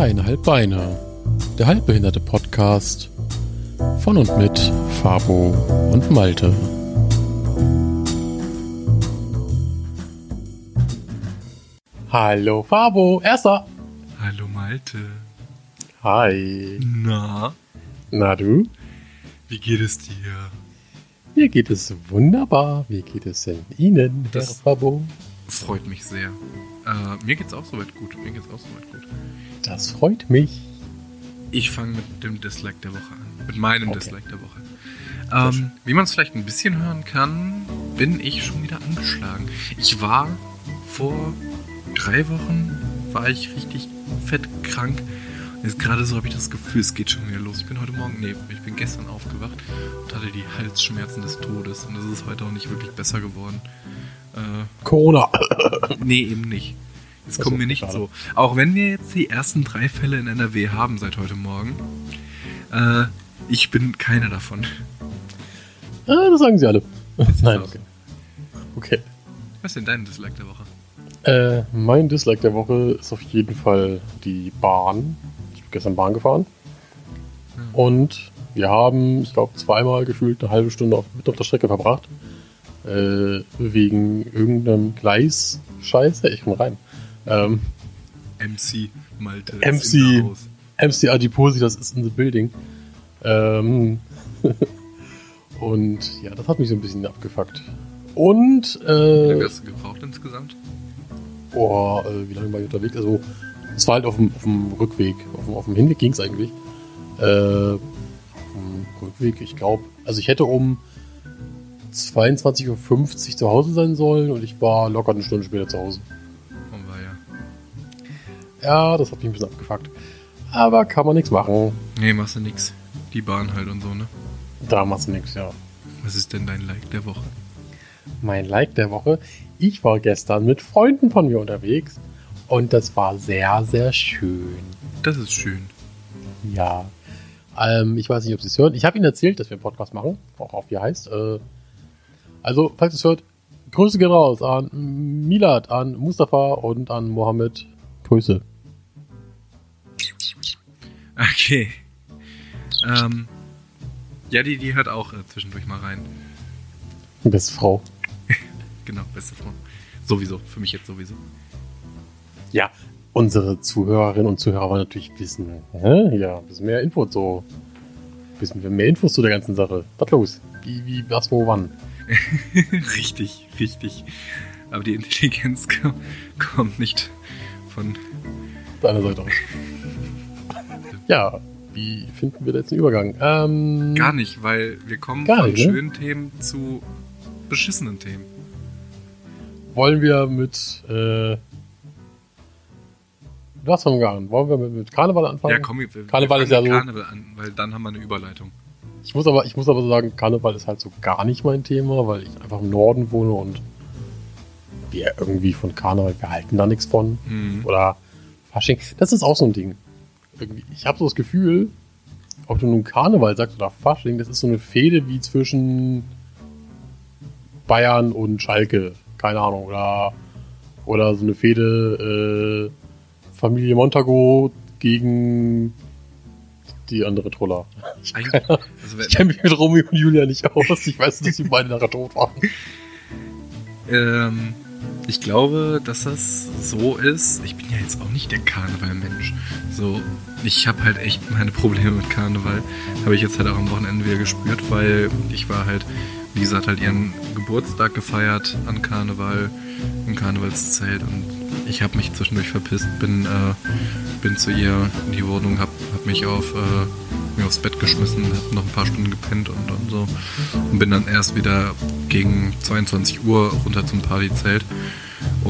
Dreieinhalb Beine. Der halbbehinderte Podcast von und mit Fabo und Malte. Hallo Fabo, erster. Hallo Malte. Hi. Na, Na du? wie geht es dir? Mir geht es wunderbar. Wie geht es denn Ihnen, Herr Das- Fabo? Freut mich sehr. Äh, mir geht's auch soweit gut. Mir geht's auch soweit gut. Das freut mich. Ich fange mit dem Dislike der Woche an. Mit meinem Okay. Dislike der Woche. Ähm, wie man es vielleicht ein bisschen hören kann, bin ich schon wieder angeschlagen. Ich war vor drei Wochen, war ich richtig fett krank. Und Jetzt gerade so habe ich das Gefühl, es geht schon wieder los. Ich bin heute Morgen, nee, ich bin gestern aufgewacht und hatte die Halsschmerzen des Todes. Und es ist heute auch nicht wirklich besser geworden. Äh, Corona. Nee, eben nicht. Es Ach kommt mir nicht schade. so. Auch wenn wir jetzt die ersten drei Fälle in NRW haben seit heute Morgen, äh, ich bin keiner davon. Ah, das sagen sie alle. Nein, okay. Okay. Was ist denn dein Dislike der Woche? Äh, mein Dislike der Woche ist auf jeden Fall die Bahn. Ich bin gestern Bahn gefahren. Ja. Und wir haben, ich glaube, zweimal gefühlt eine halbe Stunde auf, mit auf der Strecke verbracht. Äh, wegen irgendeinem Gleis. Scheiße, ich komm rein. Ähm, MC Malte. MC. MC Adiposi, das ist in the building. Ähm, und ja, das hat mich so ein bisschen abgefuckt. Und, Wie lange äh, hast du gebraucht insgesamt? oh, äh, wie lange war ich unterwegs? Also, es war halt auf dem, auf dem Rückweg. Auf dem, auf dem Hinweg ging es eigentlich. Äh, auf dem Rückweg, ich glaube, also ich hätte um 22.50 Uhr zu Hause sein sollen und ich war locker eine Stunde später zu Hause. Ja. Das hat mich ein bisschen abgefuckt. Aber kann man nichts machen. Nee, machst du nix. Die Bahn halt und so, ne? Da machst du nichts, ja. Was ist denn dein Like der Woche? Mein Like der Woche. Ich war gestern mit Freunden von mir unterwegs und das war sehr, sehr schön. Das ist schön. Ja. Ähm, ich weiß nicht, ob Sie es hören. Ich habe Ihnen erzählt, dass wir einen Podcast machen, auch auf wie er heißt. Äh, also, falls ihr es hört, Grüße gehen raus an Milad, an Mustafa und an Mohammed. Grüße. Okay. Ähm, ja, die, die hört auch äh, zwischendurch mal rein. Beste Frau. Genau, beste Frau. Sowieso, für mich jetzt sowieso. Ja, unsere Zuhörerinnen und Zuhörer wollen natürlich wissen, hä? ja, ein bisschen mehr Infos so. Ein bisschen mehr Infos zu der ganzen Sache. Was los? Wie, wie, was, wo, wann? richtig, richtig. Aber die Intelligenz ko- kommt nicht von. Deiner Seite aus. Ja, wie finden wir da jetzt einen Übergang? Ähm, Gar nicht, weil wir kommen von nicht, ne? schönen Themen zu beschissenen Themen. Wollen wir mit, äh, was haben wir an? Wollen wir mit, mit Karneval anfangen? Ja, komm, wir, Karneval wir ist ja so- Karneval an, weil dann haben wir eine Überleitung. Ich muss aber, ich muss aber sagen, Karneval ist halt so gar nicht mein Thema, weil ich einfach im Norden wohne und wir irgendwie von Karneval, wir halten da nichts von. Mhm. Oder Fasching. Das ist auch so ein Ding. Ich habe so das Gefühl, ob du nun Karneval sagst oder Fasching, das ist so eine Fehde wie zwischen Bayern und Schalke. Keine Ahnung. Oder, oder so eine Fehde äh, Familie Montago gegen die andere Troller. Also, Ich kenne mich mit Romeo und Julia nicht aus. Ich weiß, dass die beide nachher tot waren. ähm, ich glaube, dass das so ist. Ich bin ja jetzt auch nicht der Karnevalmensch. So, ich habe halt echt meine Probleme mit Karneval. Habe ich jetzt halt auch am Wochenende wieder gespürt, weil ich war halt, wie gesagt, halt ihren Geburtstag gefeiert an Karneval, im Karnevalszelt und ich habe mich zwischendurch verpisst, bin, äh, bin zu ihr in die Wohnung, hab, hab mich auf, äh, aufs Bett geschmissen, hab noch ein paar Stunden gepennt und, und so und bin dann erst wieder gegen 22 Uhr runter zum Partyzelt,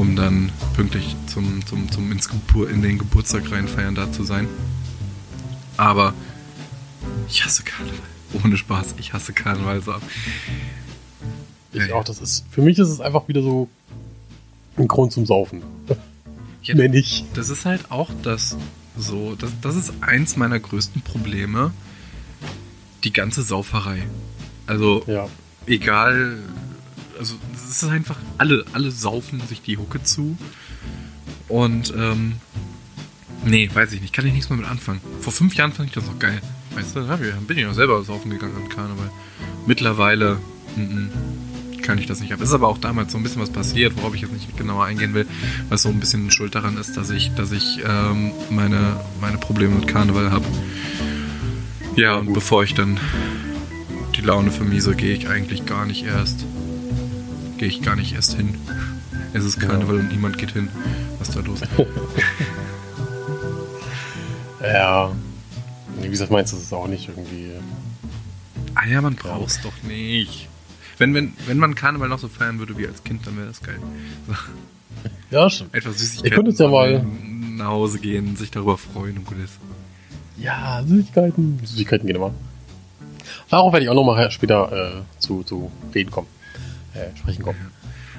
um dann pünktlich zum, zum, zum ins Gebur in den Geburtstag reinfeiern da zu sein. Aber ich hasse Karneval. Ohne Spaß, ich hasse Karneval so. Ich Ja, auch, das ist, für mich ist es einfach wieder so ein Grund zum Saufen. Ja, Mehr nicht. Das ist halt auch das so, das, das ist eins meiner größten Probleme. Die ganze Sauferei. Also, Ja. egal, also es ist einfach, alle, alle saufen sich die Hucke zu. Und ähm, Nee, weiß ich nicht. Kann ich nichts mehr mit anfangen. Vor fünf Jahren fand ich das noch geil. Weißt du, da bin ich noch selber saufen gegangen an Karneval. Mittlerweile m -m, kann ich das nicht ab. Ist aber auch damals so ein bisschen was passiert, worauf ich jetzt nicht genauer eingehen will, was so ein bisschen schuld daran ist, dass ich, dass ich ähm, meine, meine Probleme mit Karneval habe. Ja, und bevor ich dann die Laune vermiese, gehe ich eigentlich gar nicht erst. Gehe ich gar nicht erst hin. Es ist Karneval ja. und niemand geht hin. Was ist da los? ja. Wie gesagt, meinst du es auch nicht irgendwie. Ah ja, man braucht es doch nicht. Wenn, wenn, wenn man Karneval noch so feiern würde wie als Kind, dann wäre das geil. So. Ja, schon. Etwas Süßigkeiten. Ihr könnt es ja mal nach Hause gehen, sich darüber freuen und gut ist. Ja, Süßigkeiten. Süßigkeiten gehen immer. Darauf werde ich auch nochmal später äh, zu, zu reden kommen. Äh, sprechen kommen.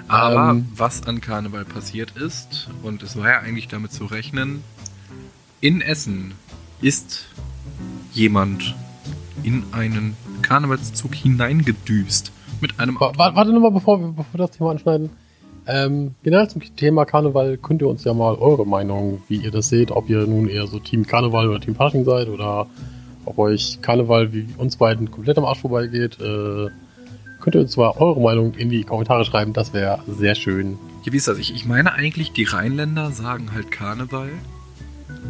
Aber ähm, was an Karneval passiert ist, und es war ja eigentlich damit zu rechnen, in Essen ist jemand in einen Karnevalszug hineingedüst. Mit einem Auto. Warte nochmal, bevor wir, bevor wir das Thema anschneiden. Ähm, generell zum Thema Karneval könnt ihr uns ja mal eure Meinung, wie ihr das seht, ob ihr nun eher so Team Karneval oder Team Fasching seid oder ob euch Karneval wie uns beiden komplett am Arsch vorbeigeht. Äh, könnt ihr uns zwar eure Meinung in die Kommentare schreiben, das wäre sehr schön. Ja, wie ist das? Ich, ich meine eigentlich, die Rheinländer sagen halt Karneval.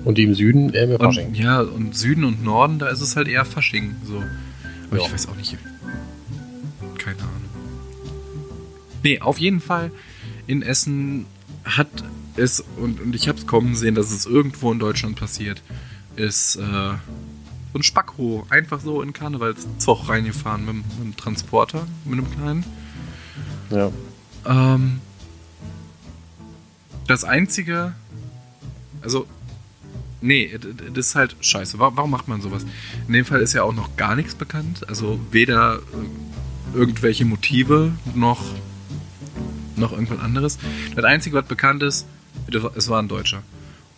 Und die im Süden eher mehr Fasching. Und, ja, und Süden und Norden, da ist es halt eher Fasching. So. Aber ja. ich weiß auch nicht. Keine Ahnung. Nee, auf jeden Fall in Essen hat es, und, und ich habe es kommen sehen, dass es irgendwo in Deutschland passiert, ist äh, so ein Spacko einfach so in Karnevalszug reingefahren mit, mit einem Transporter, mit einem kleinen. Ja. Ähm, das einzige, also, nee, das ist halt scheiße. Warum macht man sowas? In dem Fall ist ja auch noch gar nichts bekannt. Also weder äh, irgendwelche Motive noch, noch irgendwas anderes. Das Einzige, was bekannt ist, es war ein Deutscher.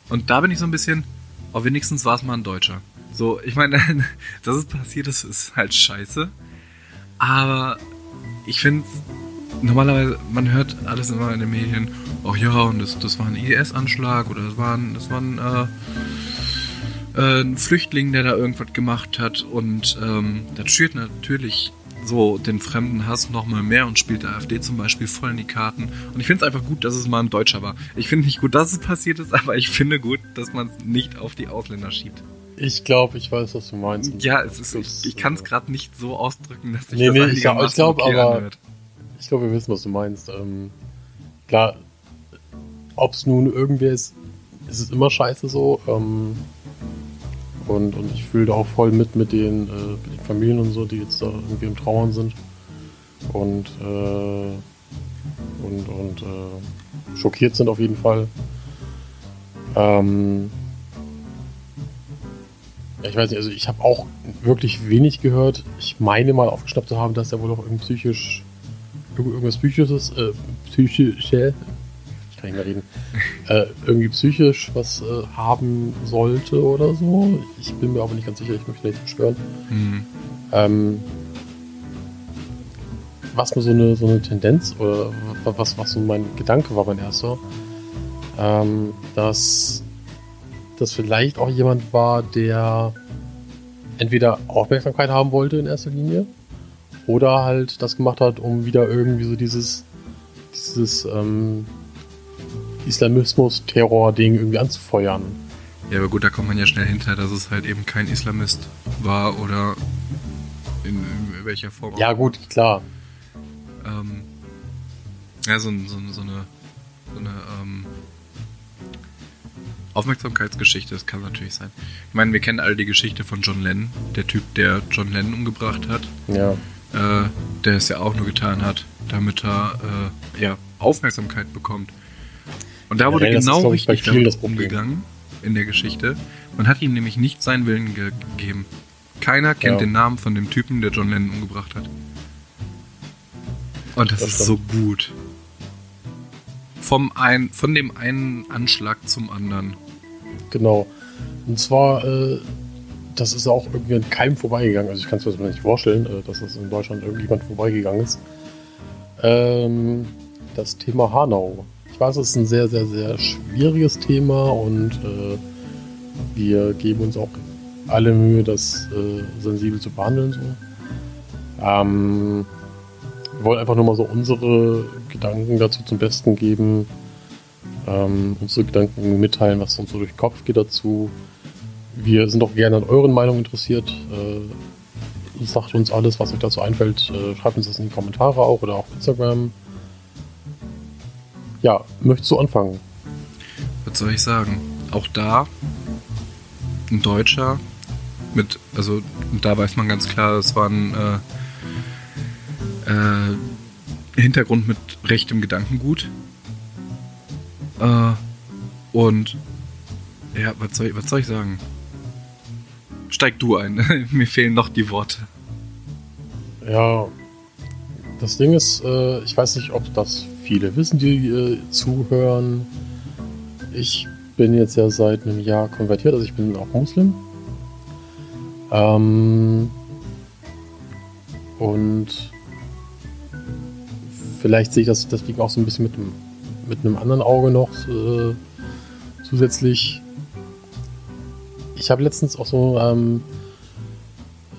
Und da bin ich so ein bisschen, oh, wenigstens war es mal ein Deutscher. So, ich meine, dass es passiert ist, ist halt scheiße. Aber ich finde, normalerweise, man hört alles immer in den Medien, oh ja, und das, das war ein IS-Anschlag oder das war ein, das war ein, äh, äh, ein Flüchtling, der da irgendwas gemacht hat. Und ähm, das schürt natürlich so den fremden Hass nochmal mehr und spielt der AfD zum Beispiel voll in die Karten. Und ich finde es einfach gut, dass es mal ein Deutscher war. Ich finde nicht gut, dass es passiert ist, aber ich finde gut, dass man es nicht auf die Ausländer schiebt. Ich glaube, ich weiß, was du meinst. Ja, es ist, ich, ich kann es gerade nicht so ausdrücken, dass ich nee, das nee, ich, ich glaube aber, wird. ich glaube, wir wissen, was du meinst. Ähm, klar, ob es nun irgendwer ist, ist es immer scheiße so. Ähm, und, und ich fühle da auch voll mit mit den, äh, mit den, Familien und so, die jetzt da irgendwie im Trauern sind. Und, äh, und, und äh, schockiert sind auf jeden Fall. Ähm, ich weiß nicht, also ich habe auch wirklich wenig gehört. Ich meine mal aufgeschnappt zu haben, dass er wohl auch irgendwie psychisch irgendwas psychisches, äh, psychische, ich kann nicht mehr reden, äh, irgendwie psychisch was äh, haben sollte oder so. Ich bin mir aber nicht ganz sicher, ich möchte nicht beschwören. Mhm. Ähm, was mir so eine, so eine Tendenz oder was, was so mein Gedanke war, mein erster, ähm, dass das vielleicht auch jemand war, der entweder Aufmerksamkeit haben wollte in erster Linie oder halt das gemacht hat, um wieder irgendwie so dieses, dieses ähm, Islamismus-Terror-Ding irgendwie anzufeuern. Ja, aber gut, da kommt man ja schnell hinter, dass es halt eben kein Islamist war oder in, in welcher Form. Ja, gut, klar. Ähm, ja, so, so, so eine, so eine ähm, Aufmerksamkeitsgeschichte, das kann natürlich sein. Ich meine, wir kennen alle die Geschichte von John Lennon, der Typ, der John Lennon umgebracht hat. Ja. Äh, der es ja auch nur getan hat, damit er äh, ja, Aufmerksamkeit bekommt. Und da wurde ja, genau ist, richtig damit umgegangen in der Geschichte. Man hat ihm nämlich nicht seinen Willen gegeben. Keiner kennt ja. den Namen von dem Typen, der John Lennon umgebracht hat. Und das, das ist so gut. Vom ein, von dem einen Anschlag zum anderen. Genau. Und zwar, äh, das ist auch irgendwie an keinem vorbeigegangen. Also ich kann es mir nicht vorstellen, äh, dass das in Deutschland irgendjemand vorbeigegangen ist. Ähm, das Thema Hanau. Ich weiß, es ist ein sehr, sehr, sehr schwieriges Thema und äh, wir geben uns auch alle Mühe, das äh, sensibel zu behandeln. So. Ähm, wir wollen einfach nur mal so unsere Gedanken dazu zum Besten geben, ähm, unsere Gedanken mitteilen, was uns so durch den Kopf geht dazu. Wir sind auch gerne an euren Meinungen interessiert. Äh, sagt uns alles, was euch dazu einfällt. Äh, schreibt uns das in die Kommentare auch oder auf Instagram. Ja, möchtest du anfangen? Was soll ich sagen? Auch da ein Deutscher mit, also da weiß man ganz klar, das war ein äh, äh, Hintergrund mit rechtem Gedankengut. Äh, und ja, was soll, ich, was soll ich sagen? Steig du ein. Mir fehlen noch die Worte. Ja, das Ding ist, äh, ich weiß nicht, ob das viele wissen, die äh, zuhören. Ich bin jetzt ja seit einem Jahr konvertiert, also ich bin auch Muslim. Ähm, und vielleicht sehe ich das deswegen auch so ein bisschen mit einem, mit einem anderen Auge noch äh, zusätzlich. Ich habe letztens auch so ähm,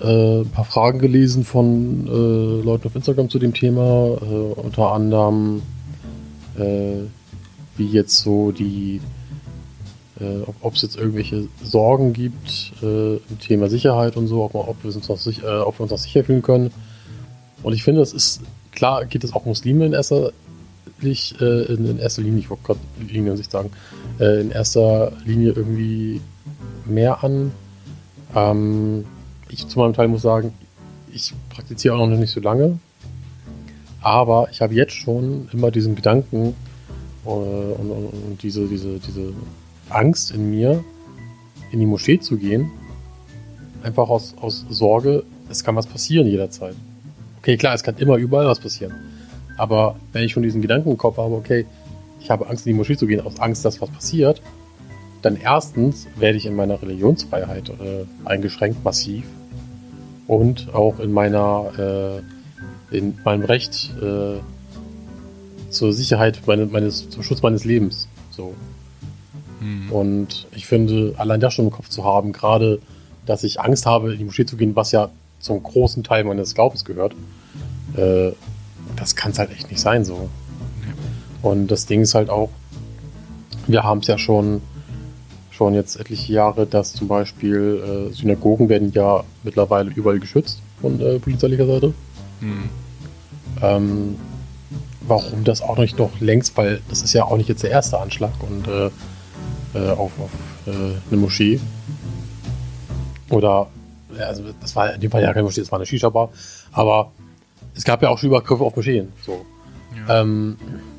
äh, ein paar Fragen gelesen von äh, Leuten auf Instagram zu dem Thema, äh, unter anderem äh, wie jetzt so die äh, ob es jetzt irgendwelche Sorgen gibt im Thema Sicherheit und so, ob, ob, wir uns noch ob wir uns noch sicher fühlen können. Und ich finde, es ist klar, geht es auch Muslime in erster, äh, in, in, erster Linie, ich wollte gerade Linie an sich sagen, äh, in erster Linie irgendwie mehr an. Ähm, ich zu meinem Teil muss sagen, ich praktiziere auch noch nicht so lange, aber ich habe jetzt schon immer diesen Gedanken äh, und, und, und diese, diese, diese Angst in mir, in die Moschee zu gehen. Einfach aus, aus Sorge, es kann was passieren jederzeit. Okay, klar, es kann immer überall was passieren. Aber wenn ich schon diesen Gedanken im Kopf habe, okay, ich habe Angst in die Moschee zu gehen, aus Angst, dass was passiert, dann erstens werde ich in meiner Religionsfreiheit äh, eingeschränkt, massiv. Und auch in meiner, äh, in meinem Recht äh, zur Sicherheit meine, meines, zum Schutz meines Lebens. So. Mhm. Und ich finde, allein das schon im Kopf zu haben, gerade, dass ich Angst habe, in die Moschee zu gehen, was ja zum großen Teil meines Glaubens gehört, äh, das kann es halt echt nicht sein so. Und das Ding ist halt auch, wir haben es ja schon, schon jetzt etliche Jahre, dass zum Beispiel äh, Synagogen werden ja mittlerweile überall geschützt von äh, polizeilicher Seite. Mhm. Ähm, warum das auch nicht noch längst, weil das ist ja auch nicht jetzt der erste Anschlag und äh, äh, auf, auf äh, eine Moschee. Oder, also das war in dem Fall ja keine Moschee, das war eine Shisha-Bar. Aber es gab ja auch schon Übergriffe auf Moscheen. So. Ja. Ähm,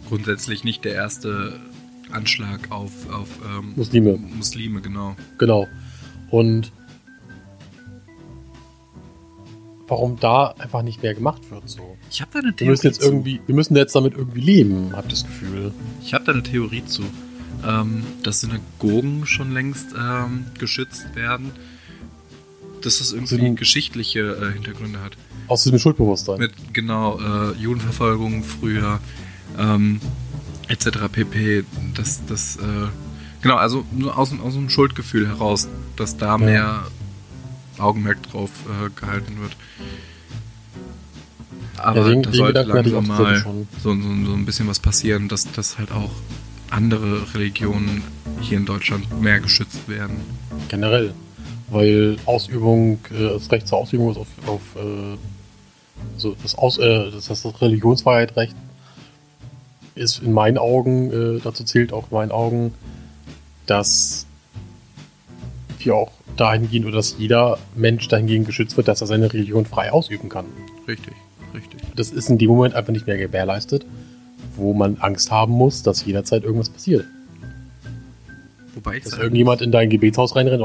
Grundsätzlich nicht der erste Anschlag auf, auf ähm, Muslime. Muslime, genau. Genau. Und warum da einfach nicht mehr gemacht wird. So. Ich habe da eine Theorie. Wir müssen jetzt zu. irgendwie, wir müssen jetzt damit irgendwie leben, habe das Gefühl. Ich habe da eine Theorie zu ähm, dass Synagogen schon längst ähm, geschützt werden, dass das irgendwie Sind geschichtliche äh, Hintergründe hat. Aus diesem Schuldbewusstsein. Mit, genau, äh, Judenverfolgung früher, ähm, etc. pp. Das, das, äh, genau, also nur aus, aus einem Schuldgefühl heraus, dass da ja. mehr Augenmerk drauf äh, gehalten wird. Aber ja, den, da sollte langsam mal so, so, so, ein bisschen was passieren, dass das halt auch andere Religionen hier in Deutschland mehr geschützt werden. Generell. Weil Ausübung, äh, das Recht zur Ausübung ist auf, auf äh, also das, Aus, äh, das, heißt das Religionsfreiheitsrecht ist in meinen Augen, äh, dazu zählt auch in meinen Augen, dass wir auch dahingehend oder dass jeder Mensch dahingehend geschützt wird, dass er seine Religion frei ausüben kann. Richtig, richtig. Das ist in dem Moment einfach nicht mehr gewährleistet wo man Angst haben muss, dass jederzeit irgendwas passiert. Wobei dass irgendjemand in dein Gebetshaus reinrennt,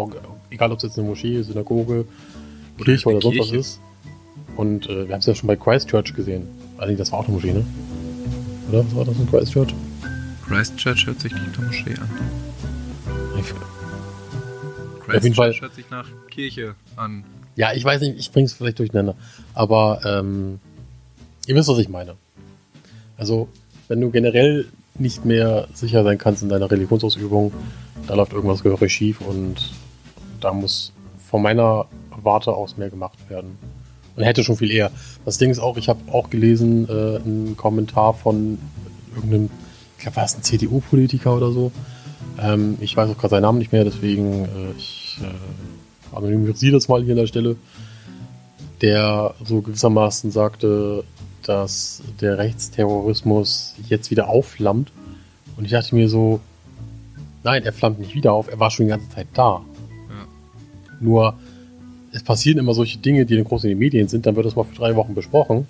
egal ob es jetzt eine Moschee, Synagoge, oder Kirche oder sonst Kirche. was ist. Und äh, wir haben es ja schon bei Christchurch gesehen. Also das war auch eine Moschee, ne? Oder? Was war das in Christchurch? Christchurch hört sich nicht nach Moschee an. Christchurch hört sich nach Kirche an. Ja, ich weiß nicht, ich bring's vielleicht durcheinander. Aber ähm, ihr wisst, was ich meine. Also wenn du generell nicht mehr sicher sein kannst in deiner Religionsausübung, da läuft irgendwas gehörig schief und da muss von meiner Warte aus mehr gemacht werden. Und hätte schon viel eher. Das Ding ist auch, ich habe auch gelesen, äh, einen Kommentar von irgendeinem, ich glaube, war es ein CDU-Politiker oder so. Ähm, ich weiß auch gerade seinen Namen nicht mehr, deswegen äh, ich äh, anonymisiere das mal hier an der Stelle. Der so gewissermaßen sagte, dass der Rechtsterrorismus jetzt wieder aufflammt. Und ich dachte mir so, nein, er flammt nicht wieder auf, er war schon die ganze Zeit da. Nur, es passieren immer solche Dinge, die dann groß in den Medien sind, dann wird das mal für drei Wochen besprochen.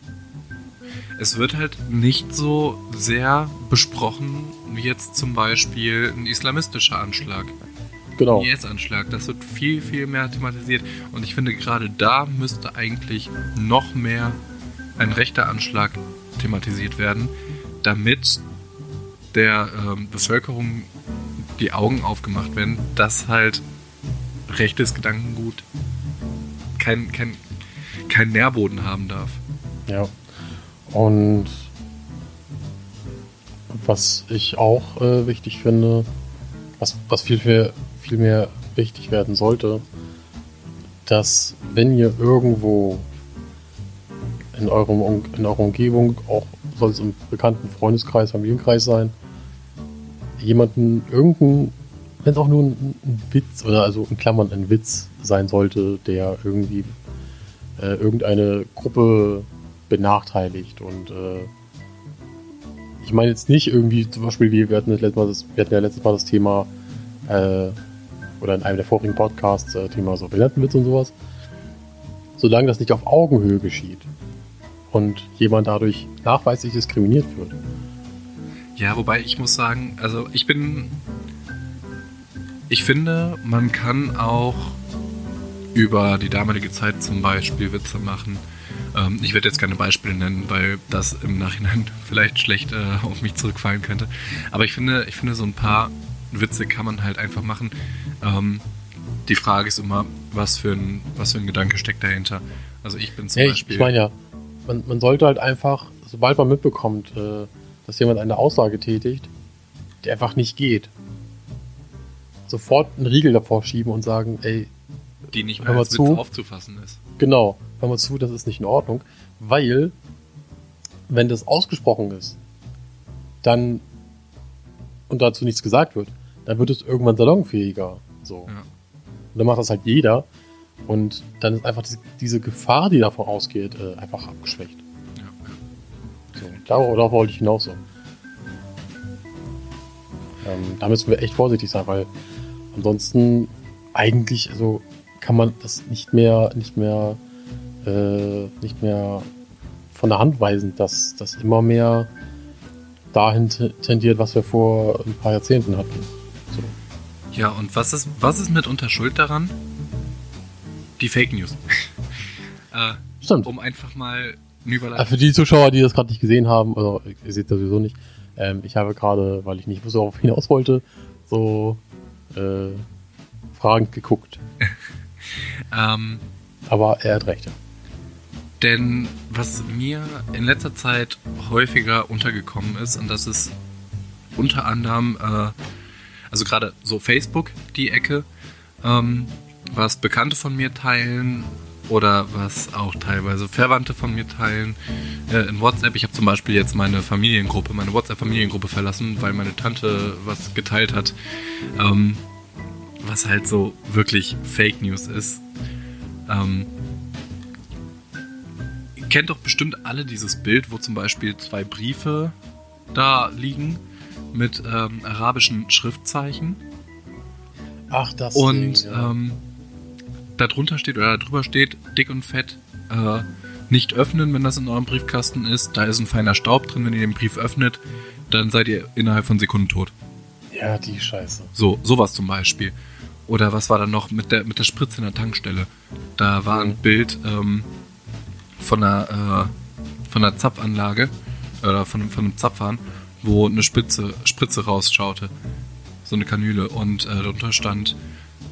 Es wird halt nicht so sehr besprochen wie jetzt zum Beispiel ein islamistischer Anschlag. Genau. Ein IS-Anschlag. Das wird viel, viel mehr thematisiert. Und ich finde, gerade da müsste eigentlich noch mehr ein rechter Anschlag thematisiert werden, damit der ähm, Bevölkerung die Augen aufgemacht werden, dass halt rechtes Gedankengut kein, kein, kein Nährboden haben darf. Ja. Und was ich auch äh, wichtig finde, was, was viel, viel, viel mehr wichtig werden sollte, dass wenn ihr irgendwo in, eurem, in eurer Umgebung, auch soll es im bekannten Freundeskreis, Familienkreis sein, jemanden irgendein, wenn es auch nur ein, ein, Witz oder also in Klammern ein Witz sein sollte, der irgendwie äh, irgendeine Gruppe benachteiligt und äh, ich meine jetzt nicht irgendwie zum Beispiel, wie wir hatten, das letzte Mal das, wir hatten ja letztes Mal das Thema äh, oder in einem der vorigen Podcasts äh, Thema so Behindertenwitz und sowas. Solange das nicht auf Augenhöhe geschieht, und jemand dadurch nachweislich diskriminiert wird. Ja, wobei ich muss sagen, also ich bin. Ich finde, man kann auch über die damalige Zeit zum Beispiel Witze machen. Ähm, ich werde jetzt keine Beispiele nennen, weil das im Nachhinein vielleicht schlecht äh, auf mich zurückfallen könnte. Aber ich finde, ich finde, so ein paar Witze kann man halt einfach machen. Ähm, die Frage ist immer, was für ein, was für ein Gedanke steckt dahinter. Also ich bin zum ja, Beispiel. Ich meine ja, man, man sollte halt einfach, sobald man mitbekommt, äh, dass jemand eine Aussage tätigt, die einfach nicht geht, sofort einen Riegel davor schieben und sagen, ey, die nicht mehr als zu, Witz aufzufassen ist. Genau, hör mal zu, das ist nicht in Ordnung, weil wenn das ausgesprochen ist, dann und dazu nichts gesagt wird, dann wird es irgendwann salonfähiger. So. Ja. Und dann macht das halt jeder und dann ist einfach diese, Gefahr, die davon ausgeht, äh, einfach abgeschwächt. Ja. So, darauf, darauf wollte ich hinaus so. Ähm, da müssen wir echt vorsichtig sein, weil ansonsten eigentlich, also kann man das nicht mehr, nicht mehr, äh, nicht mehr von der Hand weisen, dass das immer mehr dahin tendiert, was wir vor ein paar Jahrzehnten hatten. So. Ja, und was ist, was ist mitunter schuld daran? die Fake News. äh, Stimmt. Um einfach mal eine Überleitung. Für die Zuschauer, die das gerade nicht gesehen haben, also ihr seht das sowieso nicht, ähm, ich habe gerade, weil ich nicht wusste, worauf ich hinaus wollte, so äh, fragend geguckt. ähm, Aber er hat recht. Denn was mir in letzter Zeit häufiger untergekommen ist, und das ist unter anderem, äh, also gerade so Facebook, die Ecke, ähm, was Bekannte von mir teilen oder was auch teilweise Verwandte von mir teilen äh, in WhatsApp. Ich habe zum Beispiel jetzt meine Familiengruppe, meine WhatsApp-Familiengruppe verlassen, weil meine Tante was geteilt hat, ähm, was halt so wirklich Fake News ist. Ähm, ihr kennt doch bestimmt alle dieses Bild, wo zum Beispiel zwei Briefe da liegen mit ähm, arabischen Schriftzeichen. Ach, das. Und Ding, ja. ähm, darunter steht oder darüber steht, dick und fett, äh, nicht öffnen, wenn das in eurem Briefkasten ist. Da ist ein feiner Staub drin. Wenn ihr den Brief öffnet, dann seid ihr innerhalb von Sekunden tot. Ja, die Scheiße. So, sowas zum Beispiel. Oder was war da noch mit der, mit der Spritze in der Tankstelle? Da war ein mhm. Bild ähm, von einer, äh, von einer Zapfanlage oder von, von einem Zapfhahn, wo eine Spitze, Spritze rausschaute. So eine Kanüle. Und äh, darunter stand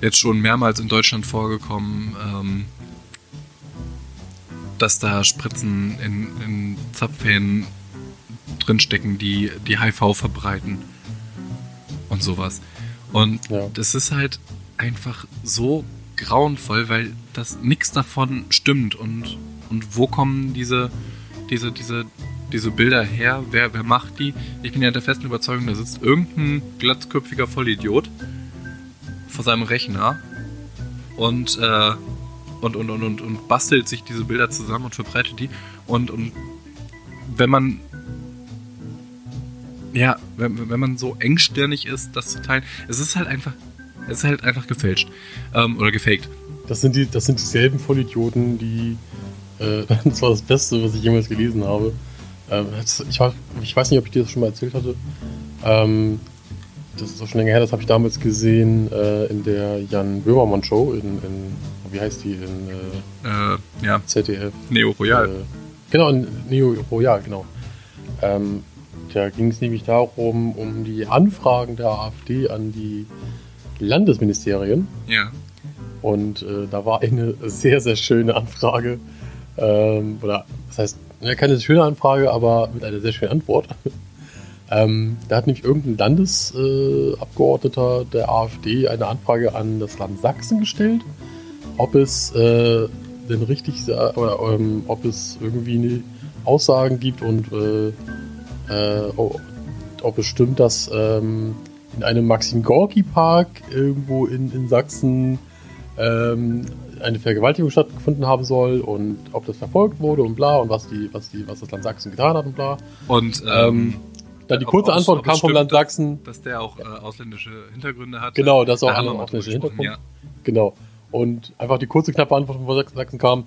jetzt schon mehrmals in Deutschland vorgekommen, ähm, dass da Spritzen in, in Zapfhähnen drinstecken, die, die HIV verbreiten und sowas. Und Ja. das ist halt einfach so grauenvoll, weil das nichts davon stimmt. Und, und wo kommen diese, diese, diese, diese Bilder her? Wer, wer macht die? Ich bin ja der festen Überzeugung, da sitzt irgendein glatzköpfiger Vollidiot vor seinem Rechner und, äh, und, und, und, und, und bastelt sich diese Bilder zusammen und verbreitet die. Und, und wenn man ja, wenn, wenn man so engstirnig ist, das zu teilen, es ist halt einfach, es ist halt einfach gefälscht. Ähm, oder gefaked. Das sind, die, das sind dieselben Vollidioten, die. Äh, das war das Beste, was ich jemals gelesen habe. Ähm, ich, ich weiß nicht, ob ich dir das schon mal erzählt hatte. Ähm, das ist so schon länger her, das habe ich damals gesehen äh, in der Jan Böhmermann Show in, in wie heißt die, in äh, Äh, ja, ZDF. Neo Royal. Äh, genau, in Neo Royal, genau. Ähm, da ging es nämlich darum, um die Anfragen der AfD an die Landesministerien. ja. Und äh, da war eine sehr, sehr schöne Anfrage. Ähm, oder das heißt, keine schöne Anfrage, aber mit einer sehr schönen Antwort. Ähm, da hat nämlich irgendein Landesabgeordneter äh, der AfD eine Anfrage an das Land Sachsen gestellt, ob es äh, denn richtig oder ähm, ob es irgendwie eine Aussagen gibt und äh, äh, ob es stimmt, dass ähm, in einem Maxim Gorki Park irgendwo in, in Sachsen ähm, eine Vergewaltigung stattgefunden haben soll und ob das verfolgt wurde und bla und was die, was die, was das Land Sachsen getan hat und bla. Und Dann die kurze Antwort es kam vom Land dass- Sachsen. dass der auch äh, ausländische Hintergründe hat. Genau, das auch Da andere ausländische gesprochen, Hintergrund. Genau. Und einfach die kurze, knappe Antwort von Sach- Sachsen kam,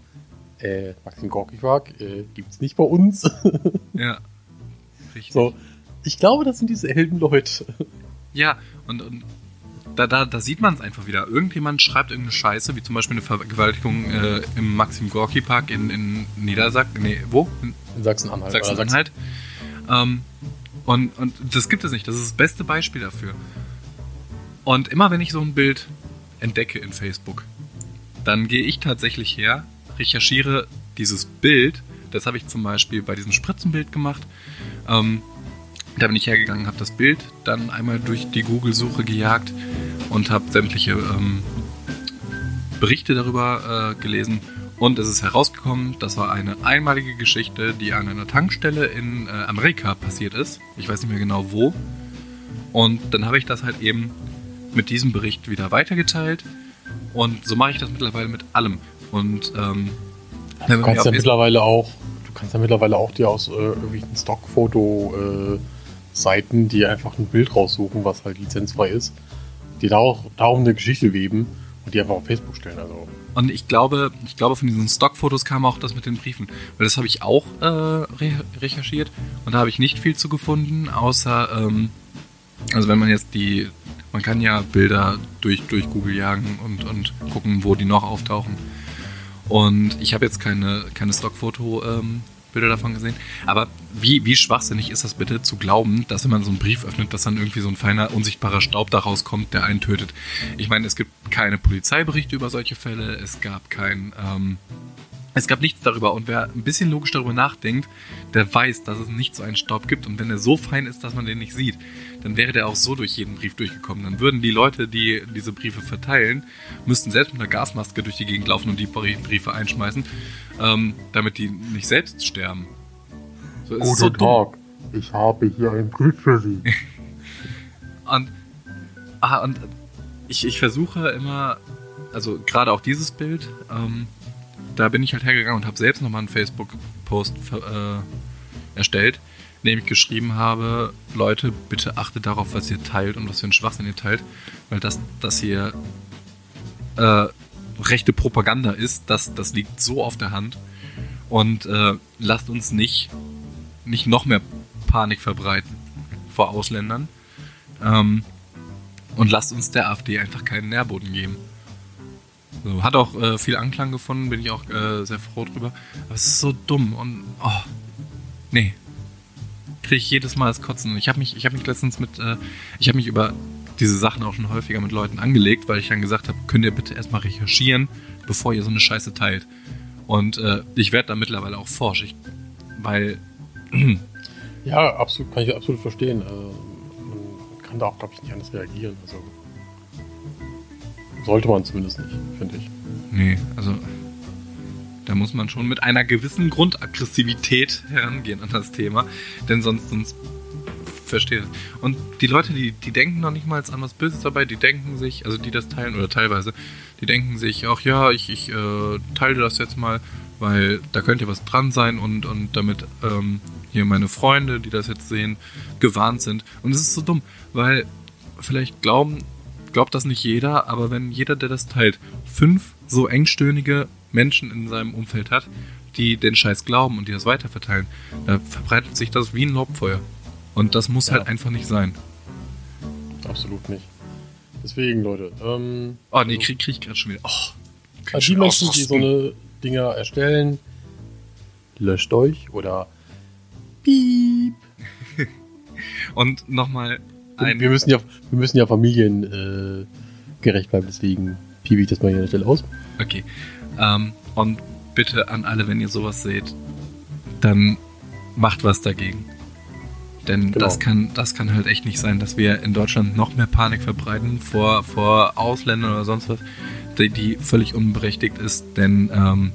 äh, Maxim Gorki Park äh, gibt's nicht bei uns. Ja. ja. Richtig. so. Ich glaube, das sind diese Helden Leute. Ja, und, und da, da, da sieht man es einfach wieder. Irgendjemand schreibt irgendeine Scheiße, wie zum Beispiel eine Vergewaltigung äh, im Maxim Gorki Park in, in Niedersachsen. Nee, wo? In In Sachsen-Anhalt. Sachsen-Anhalt. Ähm, und, und das gibt es nicht. Das ist das beste Beispiel dafür. Und immer wenn ich so ein Bild entdecke in Facebook, dann gehe ich tatsächlich her, recherchiere dieses Bild. Das habe ich zum Beispiel bei diesem Spritzenbild gemacht. Ähm, da bin ich hergegangen, habe das Bild dann einmal durch die Google-Suche gejagt und habe sämtliche ähm, Berichte darüber äh, gelesen. Und es ist herausgekommen, das war eine einmalige Geschichte, die an einer Tankstelle in äh, Amerika passiert ist. Ich weiß nicht mehr genau wo. Und dann habe ich das halt eben mit diesem Bericht wieder weitergeteilt. Und so mache ich das mittlerweile mit allem. Und ähm, Du kannst ja mittlerweile auch, du kannst ja mittlerweile auch dir aus äh, irgendwelchen Stockfoto äh, die einfach ein Bild raussuchen, was halt lizenzfrei ist, die da auch darum eine Geschichte weben und die einfach auf Facebook stellen. Also Und ich glaube, ich glaube, von diesen Stockfotos kam auch das mit den Briefen. Weil das habe ich auch äh, re recherchiert und da habe ich nicht viel zu gefunden, außer, ähm, also wenn man jetzt die, man kann ja Bilder durch, durch Google jagen und, und gucken, wo die noch auftauchen. Und ich habe jetzt keine, keine Stockfoto-Bilder davon gesehen. Aber wie, wie schwachsinnig ist das bitte zu glauben, dass wenn man so einen Brief öffnet, dass dann irgendwie so ein feiner, unsichtbarer Staub da rauskommt, der einen tötet? Ich meine, es gibt keine Polizeiberichte über solche Fälle, es gab kein, ähm, es gab nichts darüber. Und wer ein bisschen logisch darüber nachdenkt, der weiß, dass es nicht so einen Staub gibt. Und wenn er so fein ist, dass man den nicht sieht, dann wäre der auch so durch jeden Brief durchgekommen. Dann würden die Leute, die diese Briefe verteilen, müssten selbst mit einer Gasmaske durch die Gegend laufen und die Briefe einschmeißen, ähm, damit die nicht selbst sterben. So, ist so dumm. ich habe hier einen Brief für Sie. Und, ah, und ich, ich versuche immer, also gerade auch dieses Bild, ähm, da bin ich halt hergegangen und habe selbst nochmal einen Facebook-Post äh, erstellt, in dem ich geschrieben habe, Leute, bitte achtet darauf, was ihr teilt und was für einen Schwachsinn ihr teilt, weil das, das hier äh, rechte Propaganda ist, das, das liegt so auf der Hand und äh, lasst uns nicht, nicht noch mehr Panik verbreiten vor Ausländern. Ähm, und lasst uns der AfD einfach keinen Nährboden geben. So, hat auch äh, viel Anklang gefunden, bin ich auch äh, sehr froh drüber. Aber es ist so dumm und oh, nee. Kriege ich jedes Mal das Kotzen. Ich habe mich, ich habe mich letztens mit, äh, ich habe mich über diese Sachen auch schon häufiger mit Leuten angelegt, weil ich dann gesagt habe, könnt ihr bitte erstmal recherchieren, bevor ihr so eine Scheiße teilt. Und äh, ich werde da mittlerweile auch forsch, ich, weil Ja, absolut, kann ich absolut verstehen. Äh, man kann da auch, glaube ich, nicht anders reagieren. Also sollte man zumindest nicht, finde ich. Nee, also da muss man schon mit einer gewissen Grundaggressivität herangehen an das Thema, denn sonst, sonst versteht es. Und die Leute, die, die denken noch nicht mal an was Böses dabei, die denken sich, also die das teilen oder teilweise, die denken sich auch, ja, ich, ich äh, teile das jetzt mal, weil da könnte was dran sein und, und damit ähm, hier meine Freunde, die das jetzt sehen, gewarnt sind. Und es ist so dumm, weil vielleicht glauben, glaubt das nicht jeder, aber wenn jeder, der das teilt, fünf so engstöhnige Menschen in seinem Umfeld hat, die den Scheiß glauben und die das weiterverteilen, da verbreitet sich das wie ein Lobfeuer. Und das muss ja. halt einfach nicht sein. Absolut nicht. Deswegen, Leute. Ähm, oh, nee, krieg, krieg ich gerade schon wieder. Oh, also die Menschen, die so eine Dinger erstellen, löscht euch oder piep. und nochmal ein. Wir müssen ja, wir müssen ja familiengerecht äh, bleiben, deswegen piep ich das mal hier an der Stelle aus. Okay. Ähm, und bitte an alle, wenn ihr sowas seht, dann macht was dagegen. Denn genau. das, kann, das kann halt echt nicht sein, dass wir in Deutschland noch mehr Panik verbreiten vor, vor Ausländern oder sonst was, die, die völlig unberechtigt ist. Denn ähm,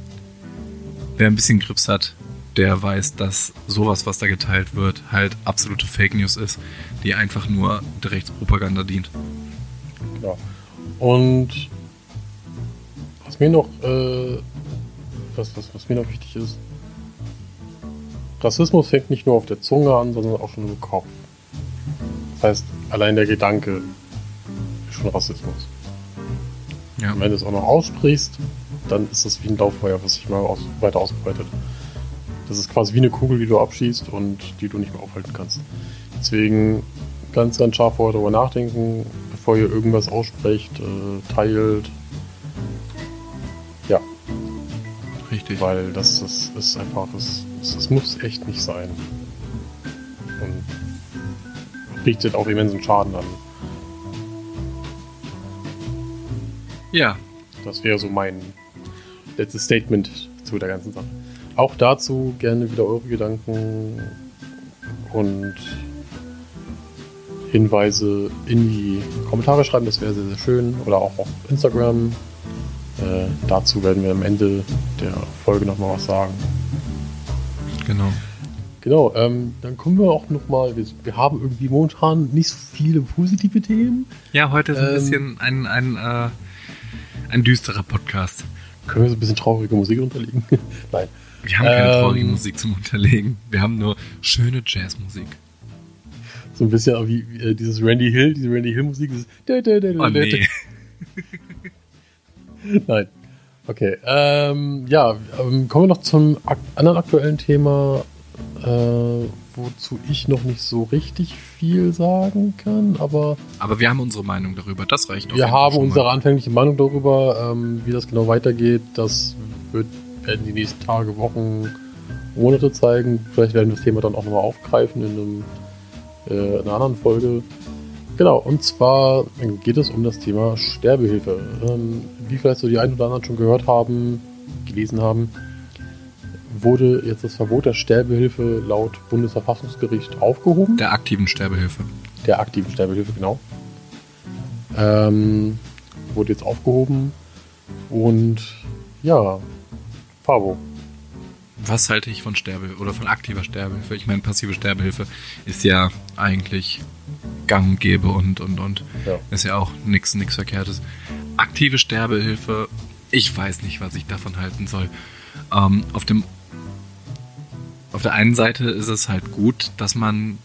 wer ein bisschen Grips hat, der weiß, dass sowas, was da geteilt wird, halt absolute Fake News ist, die einfach nur der Rechtspropaganda dient. Genau. Und was mir noch, äh, was, was, was mir noch wichtig ist, Rassismus fängt nicht nur auf der Zunge an, sondern auch schon im Kopf. Das heißt, allein der Gedanke ist schon Rassismus. Ja. Und wenn du es auch noch aussprichst, dann ist das wie ein Lauffeuer, was sich mal aus, weiter ausbreitet. Das ist quasi wie eine Kugel, die du abschießt und die du nicht mehr aufhalten kannst. Deswegen ganz, ganz scharf vorher darüber nachdenken, bevor ihr irgendwas aussprecht, äh, teilt. Richtig. Weil das, das ist einfach, das das, das muss echt nicht sein. Und richtet auch immensen Schaden an. Ja. Das wäre so mein letztes Statement zu der ganzen Sache. Auch dazu gerne wieder eure Gedanken und Hinweise in die Kommentare schreiben, das wäre sehr, sehr schön. Oder auch auf Instagram. Äh, dazu werden wir am Ende der Folge nochmal was sagen. Genau. Genau, ähm, dann kommen wir auch nochmal, wir, wir haben irgendwie momentan nicht so viele positive Themen. Ja, heute ist ein ähm, bisschen ein, ein, äh, ein düsterer Podcast. Können wir so ein bisschen traurige Musik unterlegen? Nein. Wir haben keine ähm, traurige Musik zum Unterlegen. Wir haben nur schöne Jazzmusik. So ein bisschen wie, wie äh, dieses Randy Hill, diese Randy Hill Musik. Dieses oh, nee. Nein. Okay, ähm, ja, ähm, kommen wir noch zum ak anderen aktuellen Thema, äh, wozu ich noch nicht so richtig viel sagen kann, aber. Aber wir haben unsere Meinung darüber, das reicht. Wir haben unsere mal. anfängliche Meinung darüber, ähm, wie das genau weitergeht. Das wird, werden die nächsten Tage, Wochen, Monate zeigen. Vielleicht werden wir das Thema dann auch nochmal aufgreifen in, einem, äh, in einer anderen Folge. Genau, und zwar geht es um das Thema Sterbehilfe. Ähm, wie vielleicht so die einen oder anderen schon gehört haben, gelesen haben, wurde jetzt das Verbot der Sterbehilfe laut Bundesverfassungsgericht aufgehoben. Der aktiven Sterbehilfe. Der aktiven Sterbehilfe, genau. Ähm, wurde jetzt aufgehoben. Und ja, Fabo. Was halte ich von Sterbehilfe oder von aktiver Sterbehilfe? Ich meine, passive Sterbehilfe ist ja eigentlich gang und gäbe und, und, und. Ja. Ist ja auch nichts nix Verkehrtes. Aktive Sterbehilfe, ich weiß nicht, was ich davon halten soll. Ähm, auf, dem, auf der einen Seite ist es halt gut, dass man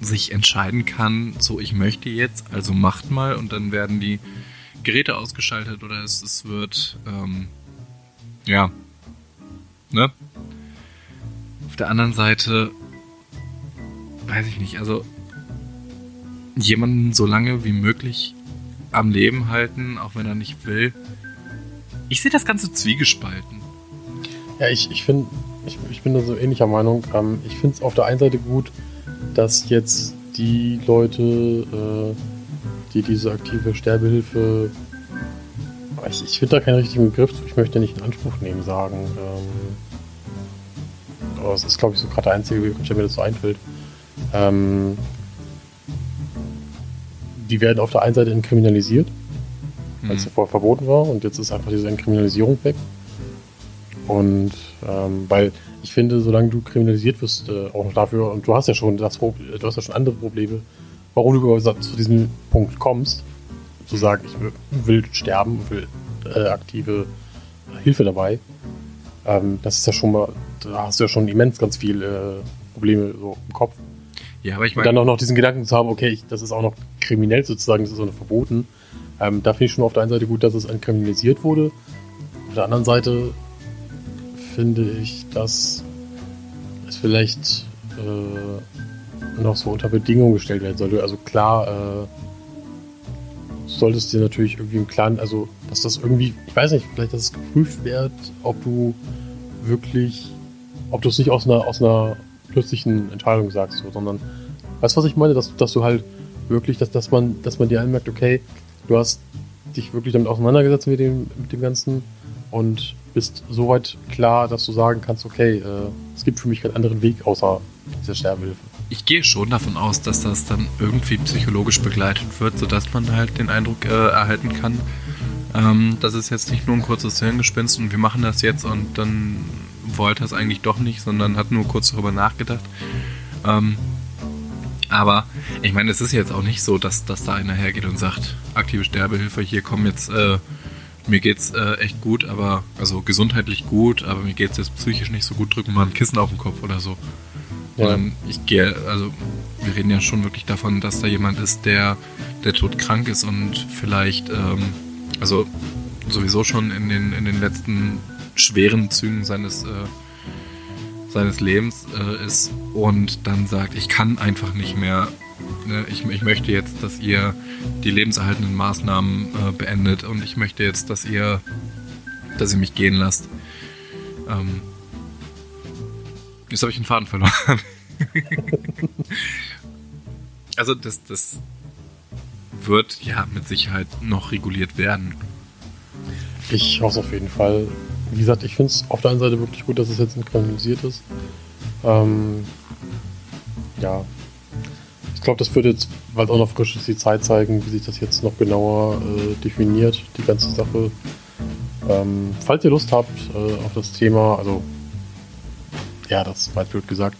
sich entscheiden kann, so ich möchte jetzt, also macht mal und dann werden die Geräte ausgeschaltet oder es, es wird, ähm, ja, ne? Auf der anderen Seite, weiß ich nicht, also jemanden so lange wie möglich am Leben halten, auch wenn er nicht will. Ich sehe das Ganze zwiegespalten. Ja, ich, ich finde, ich, ich bin da so ähnlicher Meinung. Ähm, ich finde es auf der einen Seite gut, dass jetzt die Leute, äh, die diese aktive Sterbehilfe, ich, ich finde da keinen richtigen Begriff, ich möchte nicht in Anspruch nehmen, sagen. Ähm, aber es ist, glaube ich, so gerade der einzige Begriff, der mir das so einfällt. Ähm, die werden auf der einen Seite entkriminalisiert, weil es Mhm. ja vorher verboten war und jetzt ist einfach diese Entkriminalisierung weg. Und ähm, weil ich finde, solange du kriminalisiert wirst, äh, auch noch dafür, und du hast ja schon das du hast ja schon andere Probleme, warum du überhaupt zu diesem Punkt kommst, zu sagen, ich will- will sterben, will äh, aktive Hilfe dabei, ähm, das ist ja schon mal, da hast du ja schon immens ganz viel äh, Probleme so im Kopf. Ja, aber ich Und dann meine, auch noch diesen Gedanken zu haben, okay, ich, das ist auch noch kriminell sozusagen, das ist auch noch verboten. Ähm, da finde ich schon auf der einen Seite gut, dass es entkriminalisiert wurde. Auf der anderen Seite finde ich, dass es vielleicht äh, noch so unter Bedingungen gestellt werden sollte. Also klar, äh, du solltest dir natürlich irgendwie im Klaren, also dass das irgendwie, ich weiß nicht, vielleicht, dass es geprüft wird, ob du wirklich, ob du es nicht aus einer, aus einer plötzlichen Entscheidung sagst, so, sondern weißt du, was ich meine? Dass, dass du halt wirklich, dass, dass man, dass man dir anmerkt, okay, du hast dich wirklich damit auseinandergesetzt mit dem, mit dem Ganzen und bist soweit klar, dass du sagen kannst, okay, äh, es gibt für mich keinen anderen Weg außer dieser Sterbehilfe. ich gehe schon davon aus, dass das dann irgendwie psychologisch begleitet wird, sodass man halt den Eindruck äh, erhalten kann, ähm, das ist jetzt nicht nur ein kurzes Hirngespinst und wir machen das jetzt und dann wollte es eigentlich doch nicht, sondern hat nur kurz darüber nachgedacht. Ähm, aber ich meine, es ist jetzt auch nicht so, dass, dass da einer hergeht und sagt, aktive Sterbehilfe, hier kommen jetzt, äh, mir geht's äh, echt gut, aber, also gesundheitlich gut, aber mir geht's jetzt psychisch nicht so gut, drücken mal ein Kissen auf den Kopf oder so. Ja. Sondern ich gehe, also wir reden ja schon wirklich davon, dass da jemand ist, der, der todkrank ist und vielleicht, ähm, also sowieso schon in den, in den letzten schweren Zügen seines, äh, seines Lebens äh, ist und dann sagt, ich kann einfach nicht mehr, ne, ich, ich möchte jetzt, dass ihr die lebenserhaltenden Maßnahmen äh, beendet und ich möchte jetzt, dass ihr, dass ihr mich gehen lasst. Ähm, jetzt habe ich den Faden verloren. also das, das wird ja mit Sicherheit noch reguliert werden. Ich hoffe auf jeden Fall. Wie gesagt, ich finde es auf der einen Seite wirklich gut, dass es jetzt entkriminalisiert ist. Ähm, ja. Ich glaube, das wird jetzt, weil es auch noch frisch ist, die Zeit zeigen, wie sich das jetzt noch genauer äh, definiert, die ganze Sache. Ähm, falls ihr Lust habt äh, auf das Thema, also ja, das war blöd gesagt,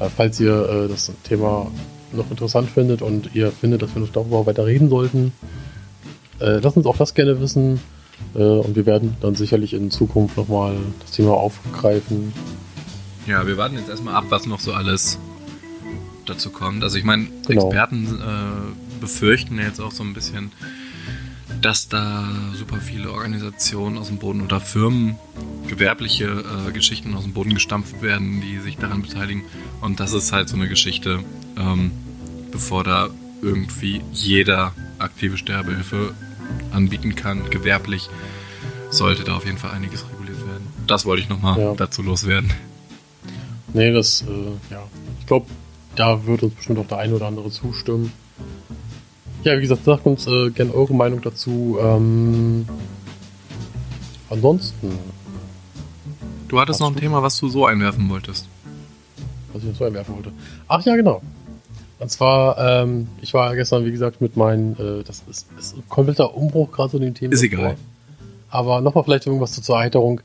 äh, falls ihr äh, das Thema noch interessant findet und ihr findet, dass wir noch darüber weiter reden sollten, äh, lasst uns auch das gerne wissen. Äh, und wir werden dann sicherlich in Zukunft nochmal das Thema aufgreifen. Ja, wir warten jetzt erstmal ab, was noch so alles dazu kommt. Also ich meine, Genau. Experten äh, befürchten jetzt auch so ein bisschen, dass da super viele Organisationen aus dem Boden oder Firmen, gewerbliche äh, Geschichten aus dem Boden gestampft werden, die sich daran beteiligen. Und das ist halt so eine Geschichte, ähm, bevor da irgendwie jeder aktive Sterbehilfe anbieten kann, gewerblich, sollte da auf jeden Fall einiges reguliert werden. Das wollte ich nochmal Ja. dazu loswerden. Nee, das, äh, ja. Ich glaube, da wird uns bestimmt auch der eine oder andere zustimmen. Ja, wie gesagt, sagt uns äh, gerne eure Meinung dazu. Ähm, ansonsten, Du hattest noch ein du? Thema, was du so einwerfen wolltest. was ich so einwerfen wollte. Ach ja, genau. Und zwar, ähm, ich war gestern, wie gesagt, mit meinen, äh, das ist, ist ein kompletter Umbruch gerade zu den Themen. Ist egal. Aber nochmal vielleicht irgendwas zur- zur Erheiterung.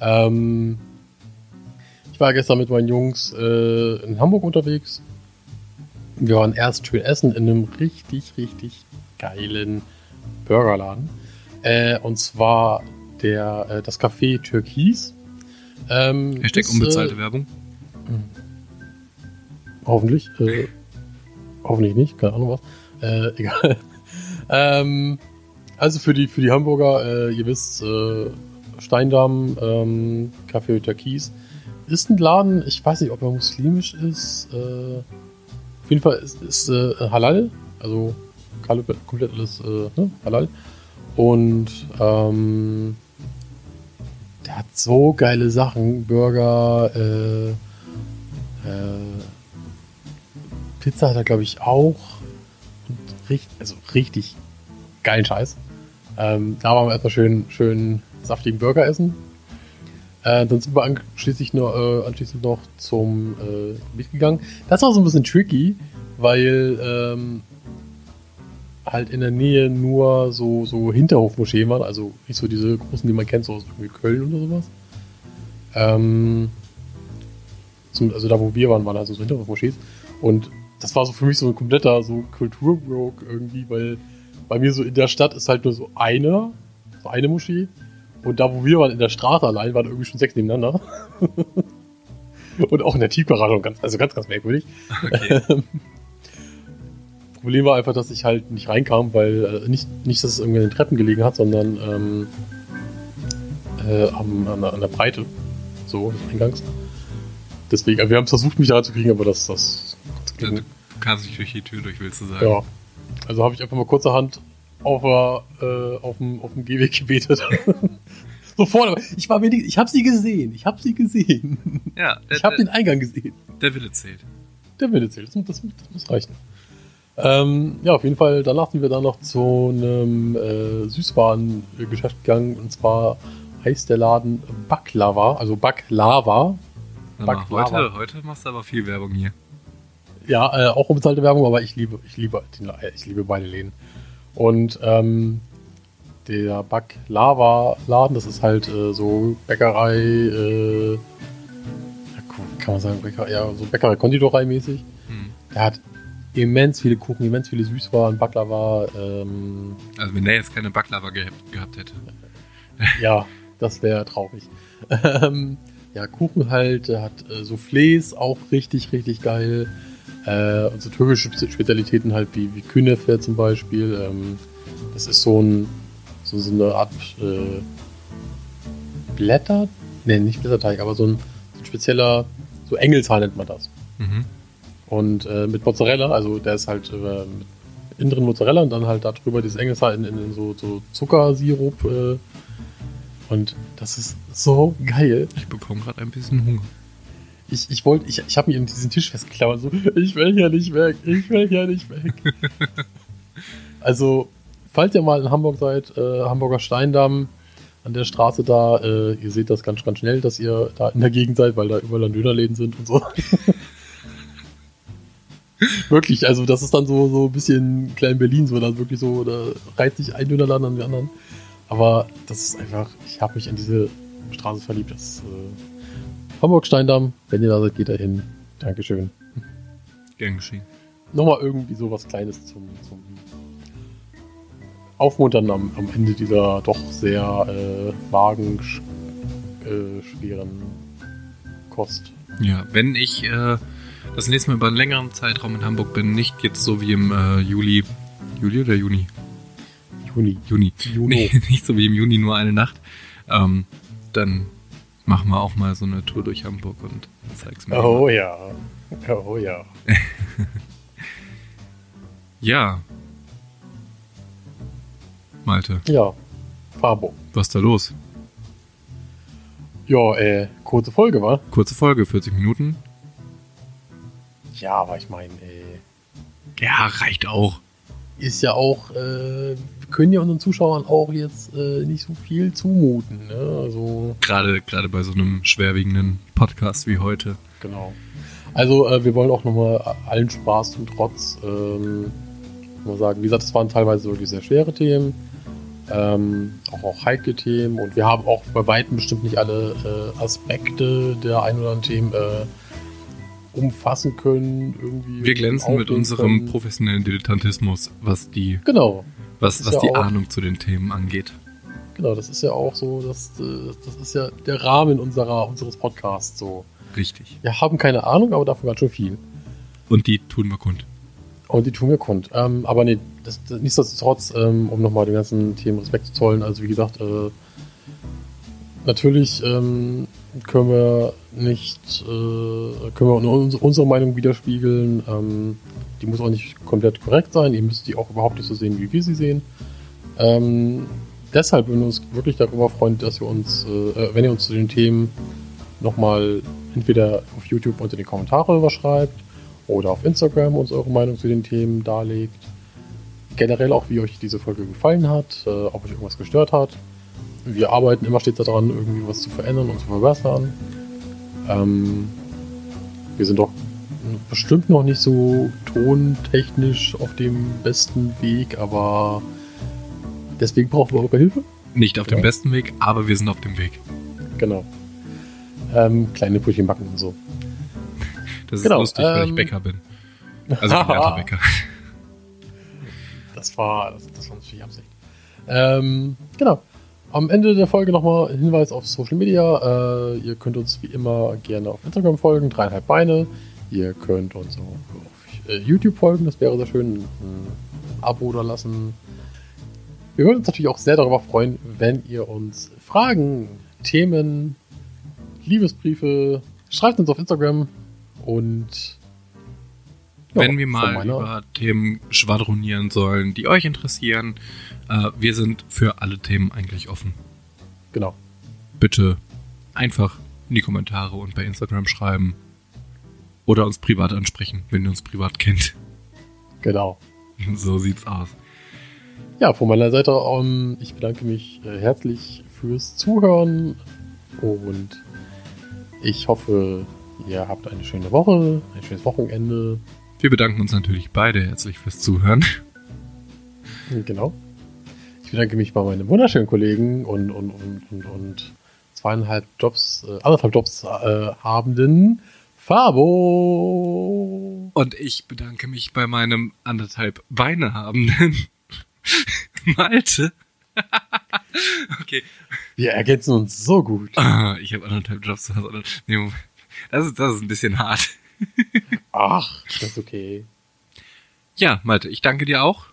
Ähm, ich war gestern mit meinen Jungs äh, in Hamburg unterwegs. Wir waren erst schön essen in einem richtig, richtig geilen Burgerladen. Äh, und zwar der, äh, das Café Türkis. Ähm, Hashtag ist, unbezahlte Äh, Werbung. hoffentlich. Hoffentlich nicht, keine Ahnung was. Äh, egal. ähm, also für die, für die Hamburger, äh, ihr wisst, äh, Steindamm, ähm, Café Türkis ist ein Laden, ich weiß nicht, ob er muslimisch ist. Äh, auf jeden Fall ist, ist äh, Halal, also komplett komplett alles äh, ne? Halal. Und ähm, der hat so geile Sachen, Burger, äh, äh, Pizza hat er, glaube ich, auch. Richtig, also richtig geilen Scheiß. Ähm, da waren wir erstmal schön, schön saftigen Burger essen. Äh, dann sind wir anschließend noch, äh, anschließend noch zum äh, Gebiet gegangen. Das war so ein bisschen tricky, weil ähm, halt in der Nähe nur so, so Hinterhofmoscheen waren, also nicht so diese großen, die man kennt, so aus irgendwie Köln oder sowas. Ähm, zum, also da, wo wir waren, waren also so Hinterhofmoschees. Und das war so für mich so ein kompletter so Kulturbroke irgendwie, weil bei mir so in der Stadt ist halt nur so eine, so eine Moschee. Und da, wo wir waren, in der Straße allein, waren irgendwie schon sechs nebeneinander. und auch in der Tiefgarage, ganz, also ganz, ganz merkwürdig. Okay. Problem war einfach, dass ich halt nicht reinkam, weil äh, nicht, nicht, dass es irgendwie an den Treppen gelegen hat, sondern ähm, äh, am, an, an, der Breite, so des Eingangs. Deswegen, wir haben versucht, mich da zu kriegen, aber das, das. Du kannst nicht durch die Tür durch, willst du sagen? Ja. Also habe ich einfach mal kurzerhand auf, äh, auf, dem, auf dem Gehweg gebetet. so vorne. Ich war wenig, ich habe sie gesehen. Ich habe sie gesehen. Ja. Der, ich habe den Eingang gesehen. Der Wille zählt. Der Wille zählt. Das, das, das muss reichen. Ähm, ja, auf jeden Fall. Danach sind wir dann noch zu einem äh, Süßwarengeschäft gegangen. Und zwar heißt der Laden Baklava, also Baklava. Baklava. Heute, heute machst du aber viel Werbung hier. Ja, äh, auch unbezahlte Werbung, aber ich liebe, ich liebe, ich liebe beide Läden. Und ähm, der Baklava-Laden, das ist halt äh, so Bäckerei, äh, kann man sagen, Bäcker, ja, so Bäckerei-Konditorei-mäßig. Hm. Der hat immens viele Kuchen, immens viele Süßwaren, Baklava. Ähm, also wenn der jetzt keine Baklava ge gehabt hätte. ja, das wäre traurig. Ähm, ja, Kuchen halt, der hat äh, Soufflés, auch richtig, richtig geil. Äh, und so türkische Spezialitäten halt wie, wie Künefe zum Beispiel. Ähm, das ist so, ein, so, so eine Art äh, Blätter, ne, nicht Blätterteig, aber so ein, so ein spezieller, so Engelshaar nennt man das. Mhm. Und äh, mit Mozzarella, also der ist halt äh, mit inneren Mozzarella und dann halt darüber dieses Engelshaar in, in, in so, so Zuckersirup. Äh, und das ist so geil. Ich bekomme gerade ein bisschen Hunger ich, ich wollte, ich, ich habe mir in diesen Tisch festgeklammert, so, ich will hier nicht weg, ich will hier nicht weg. also, falls ihr mal in Hamburg seid, äh, Hamburger Steindamm, an der Straße da, äh, ihr seht das ganz, ganz schnell, dass ihr da in der Gegend seid, weil da überall dann Dönerläden sind und so. wirklich, also das ist dann so, so ein bisschen Klein Berlin, so dann wirklich so, da reizt sich ein Dönerladen an den anderen. Aber das ist einfach, ich habe mich an diese Straße verliebt. Das äh, Hamburg-Steindamm, wenn ihr da seid, geht da hin. Dankeschön. Gern geschehen. Nochmal irgendwie so was Kleines zum, zum Aufmuntern am, am Ende dieser doch sehr äh, magenschweren äh, Kost. Ja, wenn ich äh, das nächste Mal über einen längeren Zeitraum in Hamburg bin, nicht jetzt so wie im äh, Juli. Juli oder Juni? Juni. Juni. Nee, nicht so wie im Juni nur eine Nacht. Ähm, dann machen wir auch mal so eine Tour durch Hamburg und zeig's mir. Oh mal. ja. Oh ja. ja. Malte. Ja. Fabo. Was ist da los? Ja, äh, kurze Folge, wa? Kurze Folge, 40 Minuten. Ja, aber ich meine, äh. Ja, reicht auch. Ist ja auch, äh, können ja unseren Zuschauern auch jetzt äh, nicht so viel zumuten. Ne? Also, gerade, gerade bei so einem schwerwiegenden Podcast wie heute. Genau. Also äh, wir wollen auch nochmal allen Spaß und Trotz ähm, mal sagen, wie gesagt, es waren teilweise wirklich sehr schwere Themen, ähm, auch, auch heikle Themen und wir haben auch bei Weitem bestimmt nicht alle äh, Aspekte der ein oder anderen Themen äh, umfassen können. Irgendwie wir glänzen mit unserem können. professionellen Dilettantismus, was die genau was, was ja die auch, Ahnung zu den Themen angeht. Genau, das ist ja auch so, das, äh, das ist ja der Rahmen unserer, unseres Podcasts so. Richtig. Wir haben keine Ahnung, aber dafür ganz schön viel. Und die tun wir kund. Und die tun wir kund. Ähm, aber nee, das, nichtsdestotrotz, ähm, um nochmal den ganzen Themen Respekt zu zollen, also wie gesagt, äh, natürlich ähm, können wir nicht, äh, können wir unsere, unsere Meinung widerspiegeln. Ähm, die muss auch nicht komplett korrekt sein. Ihr müsst die auch überhaupt nicht so sehen, wie wir sie sehen. Ähm, deshalb würden wir uns wirklich darüber freuen, dass ihr uns, äh, äh wenn ihr uns zu den Themen nochmal entweder auf YouTube unter die Kommentare überschreibt oder auf Instagram uns eure Meinung zu den Themen darlegt. Generell auch, wie euch diese Folge gefallen hat, äh, ob euch irgendwas gestört hat. Wir arbeiten immer stets daran, irgendwie was zu verändern und zu verbessern. Ähm, wir sind doch bestimmt noch nicht so tontechnisch auf dem besten Weg, aber deswegen brauchen wir eure Hilfe. Nicht auf dem Genau. besten Weg, aber wir sind auf dem Weg. Genau. Ähm, kleine Brötchen backen und so. Das ist Genau, lustig, weil ich ähm, Bäcker bin. Also gelernter Bäcker. Das war, das, das war natürlich Absicht. Ähm, genau. Am Ende der Folge nochmal Hinweis auf Social Media. Äh, ihr könnt uns wie immer gerne auf Instagram folgen, dreieinhalb Beine. Ihr könnt uns auch auf äh, YouTube folgen, das wäre sehr schön. Ein Abo da lassen. Wir würden uns natürlich auch sehr darüber freuen, wenn ihr uns Fragen, Themen, Liebesbriefe schreibt uns auf Instagram und Wenn wir mal über Themen schwadronieren sollen, die euch interessieren, äh, wir sind für alle Themen eigentlich offen. genau. Bitte einfach in die Kommentare und bei Instagram schreiben. Oder uns privat ansprechen, wenn ihr uns privat kennt. Genau. So sieht's aus. Ja, von meiner Seite, ähm, ich bedanke mich äh, herzlich fürs Zuhören und ich hoffe, ihr habt eine schöne Woche, ein schönes Wochenende. Wir bedanken uns natürlich beide herzlich fürs Zuhören. Genau. Ich bedanke mich bei meinen wunderschönen Kollegen und, und, und, und, und zweieinhalb Jobs, äh, anderthalb Jobs äh, habenden Fabo. Und ich bedanke mich bei meinem anderthalb Beine habenden Malte. okay. Wir ergänzen uns so gut. Ah, ich habe anderthalb Jobs. das, ist, das ist ein bisschen hart. Ach, das ist okay. Ja, Malte, ich danke dir auch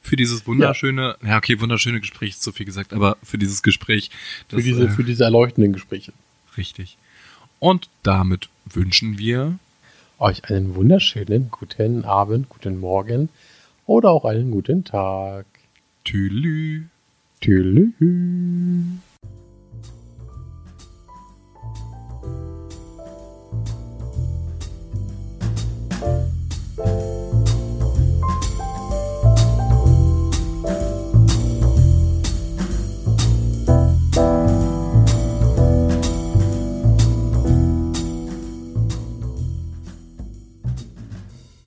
für dieses wunderschöne, ja, okay, wunderschöne Gespräch ist zu viel gesagt, aber für dieses Gespräch. Für Das, diese, äh, für diese erleuchtenden Gespräche. richtig. Und damit wünschen wir Euch einen wunderschönen guten Abend, guten Morgen oder auch einen guten Tag. Tülü. Tschüss.